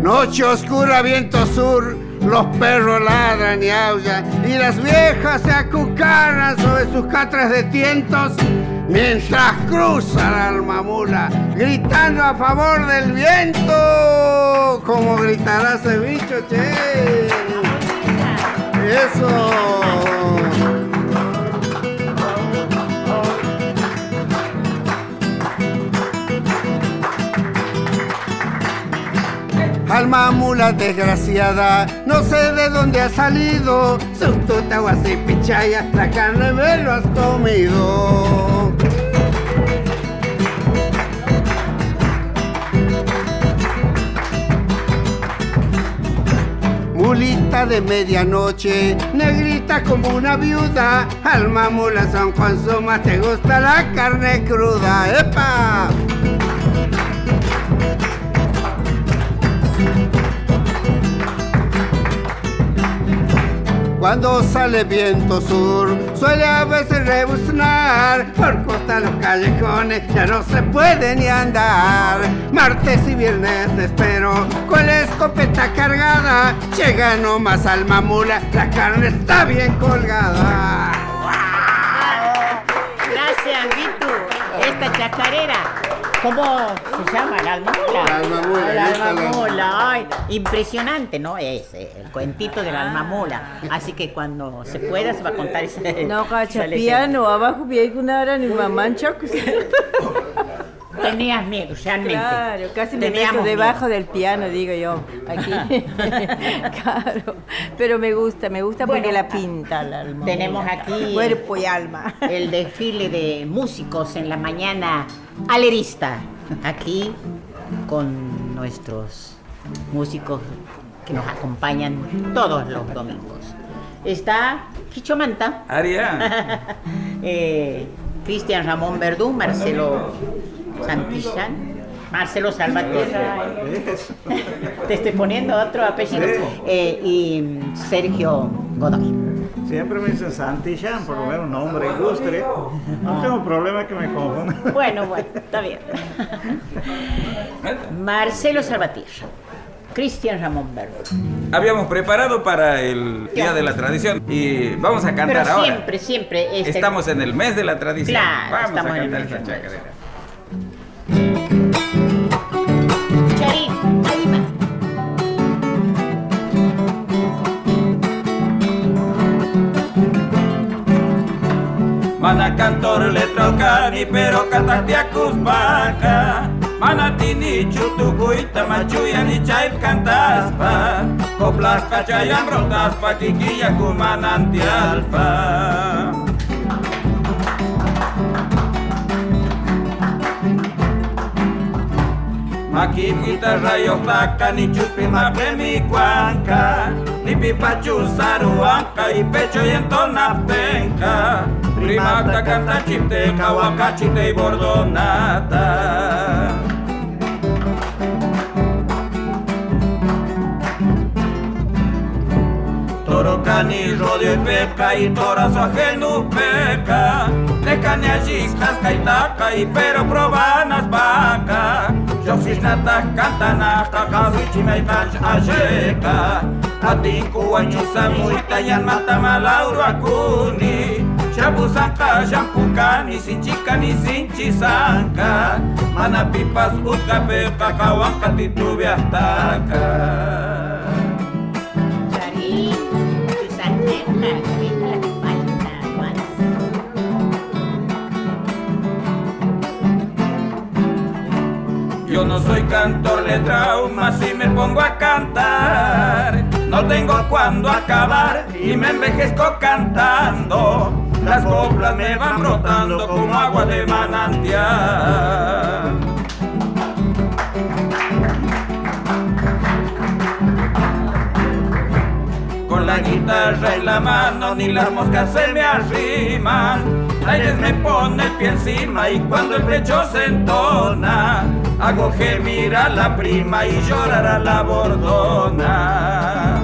Noche oscura, viento sur, los perros ladran y aullan y las viejas se acucarran sobre sus catras de tientos mientras cruza la alma mula, gritando a favor del viento. Como gritará ese bicho, che. Eso. Alma mula desgraciada, no sé de dónde ha salido. Su tuta así pichaya, la carne me lo has comido. Mulita de medianoche, negrita como una viuda. Alma mula son consumas, te gusta la carne cruda. ¡Epa! Cuando sale viento sur, suele a veces rebuznar. Por costa los callejones ya no se puede ni andar. Martes y viernes te espero con la escopeta cargada. Llega nomás al mamula, la carne está bien colgada. Gracias, Vitu. Esta chacarera. ¿Cómo se llama? El alma mula. El alma mula, El alma la- mula. Ay, impresionante, ¿no? Es eh, el cuentito del alma mula. Así que cuando se pueda se va a contar ese. No, esa cacha, leyenda. piano, abajo vi una hora ni mamá. Tenías miedo, realmente. Claro, casi me Teníamos meto debajo miedo. del piano, digo yo, aquí. claro, pero me gusta, me gusta porque la pinta la alma. Tenemos aquí Cuerpo y alma. el desfile de músicos en la mañana alerista. Aquí con nuestros músicos que nos acompañan todos los domingos. Está Quicho Manta, Aria. eh, Cristian Ramón Verdú, Marcelo Santillán, Marcelo Salvatierra, te estoy poniendo otro apellido, eh, y Sergio Godoy. Siempre me dicen Santillán, por lo menos nombre ilustre. No tengo problema que me confundan. Bueno, bueno, está bien. Marcelo Salvatierra. Cristian Ramón Verde. Habíamos preparado para el Día de la Tradición y vamos a cantar Pero ahora. siempre, siempre. este- Estamos en el mes de la tradición. Claro, vamos estamos a en el cantar mes de esta la chacarera. Mana cantor letra cani pero cantaste a cuspaca Mana tini chutukuita machuya ni chaip cantaspa Coplas cachayam rotaspa kikilla kumanantialpa Maki guitarra y otaca, ni chupi maple mi cuanca, ni pipachu saruanca y pecho y entona penca. Primata canta chiste, cahuacachite y bordonata. Toro cani rodio y peca y torazo ajeno peca. De cani allí casca y taca y pero probanas vaca. Txofisneta katana, takawichi meitach ajeka Atiku anyusa muita yan matamalauro akuni Xapusanka, xampuka, ni sinchika, ni sinchisanka Manapipas cauanca, kawanka titubiahtaka cantor de trauma si me pongo a cantar. No tengo cuándo acabar y me envejezco cantando. Las coplas me van brotando como agua de manantial. Con la guitarra en la mano ni las moscas se me arriman. Aires me pone el pie encima y cuando el pecho se entona, hago gemir a la prima y llorar a la bordona.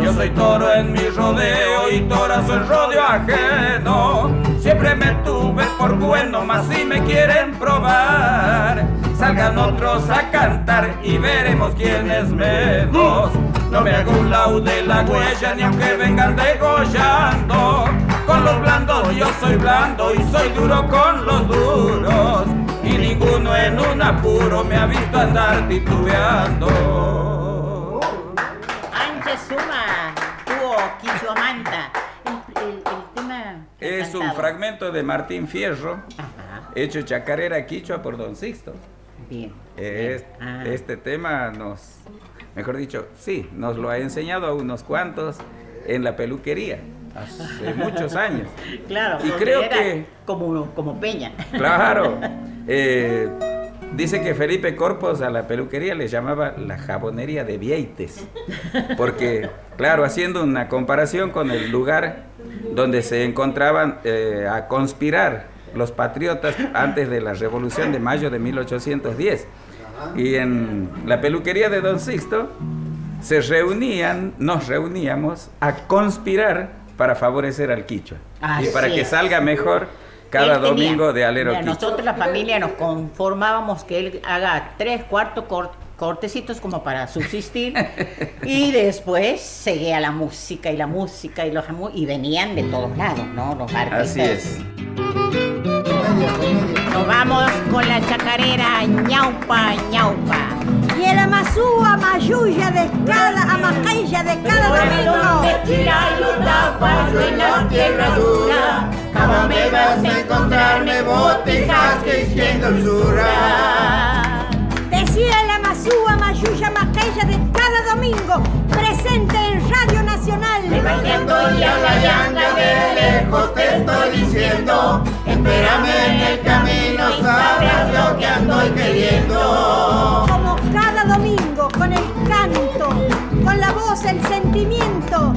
Yo soy toro en mi rodeo y torazo en rodeo ajeno. Siempre me tuve por bueno, más si me quieren probar. Salgan otros a cantar y veremos quién es menos. No me hago un lau de la huella ni aunque vengan degollando. Con los blandos yo soy blando y soy duro con los duros. Y ninguno en un apuro me ha visto andar titubeando. Ancha suma, tuvo Quichuamanta. El, el, tema. Es un fragmento de Martín Fierro, Ajá, hecho chacarera quichua por Don Sixto. bien. Es- Ah. Este tema nos, mejor dicho, sí, nos lo ha enseñado a unos cuantos en la peluquería, hace muchos años. Claro, Y creo era que- Como, como Peña. Claro. eh, dice que Felipe Corpos a la peluquería le llamaba la jabonería de Vieites. Porque, claro, haciendo una comparación con el lugar donde se encontraban eh, a conspirar los patriotas antes de la Revolución de Mayo de 1810. Y en la peluquería de Don Sixto se reunían, nos reuníamos a conspirar para favorecer al quichua. y Así para que salga mejor cada Él tenía- domingo de alero mira, quichua. Nosotros, la familia, nos conformábamos que él haga tres, cuatro cor- cortecitos como para subsistir y después seguía la música y la música y los y venían de todos lados, ¿no? Los artistas. Así es. Nos vamos con la chacarera ñaupa, ñaupa. Y el amasúa, mayuya de cada, amajaya de cada domingo. tierra dura, jamás me vas a encontrarme botijas que siendo amasúa, mayuya, majaya de cada domingo. Presente en Radio Nacional. Bailando y alayando de lejos te estoy diciendo, espérame en el camino, sabrás lo que ando queriendo. Como cada domingo, con el canto, con la voz, el sentimiento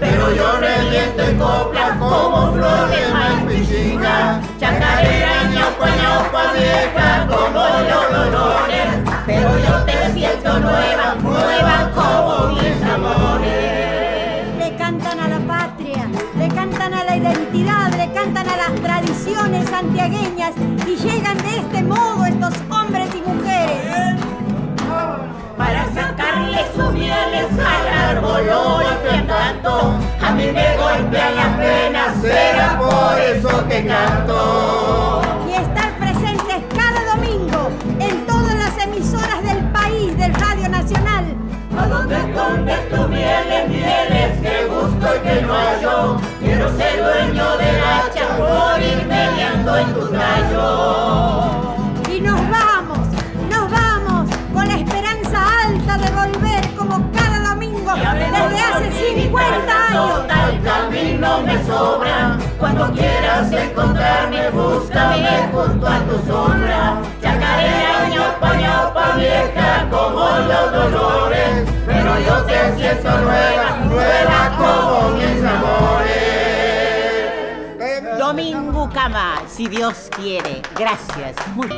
pero yo reviento en coplas como flores más piscina, chacarera ñopa ñopa vieja como los olores, pero yo te siento nueva, nueva como mis amores. Le cantan a la patria, le cantan a la identidad, le cantan a las tradiciones santiagueñas y llegan de este modo Sacarle sus mieles al árbol golpean tanto, a mí me golpean las penas, será por eso que canto. Y estar presentes cada domingo en todas las emisoras del país del Radio Nacional. ¿A dónde escondes tus mieles, mieles que busco y que no hallo? Quiero ser dueño del hacha por ir peleando en tu tallo. 50 años. Tal camino me sobra. Cuando quieras encontrarme, búscame junto a tu sombra. Chacarera, ñopa, ñopa, vieja como los dolores. Pero yo te siento nueva, nueva como mis amores. Domingo Cama, si Dios quiere. Gracias. Muy